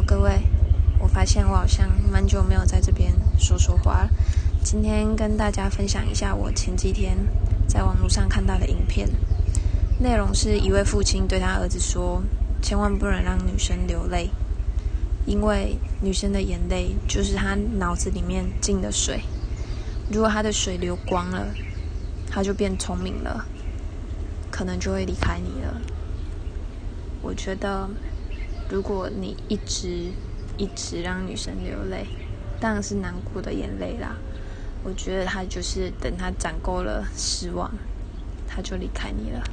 各位，我发现我好像蛮久没有在这边说说话了。今天跟大家分享一下我前几天在网络上看到的影片，内容是一位父亲对他儿子说：“千万不能让女生流泪，因为女生的眼泪就是她脑子里面进的水，如果她的水流光了，她就变聪明了，可能就会离开你了。”我觉得。如果你一直一直让女生流泪，当然是难过的眼泪啦。我觉得他就是等他攒够了失望，他就离开你了。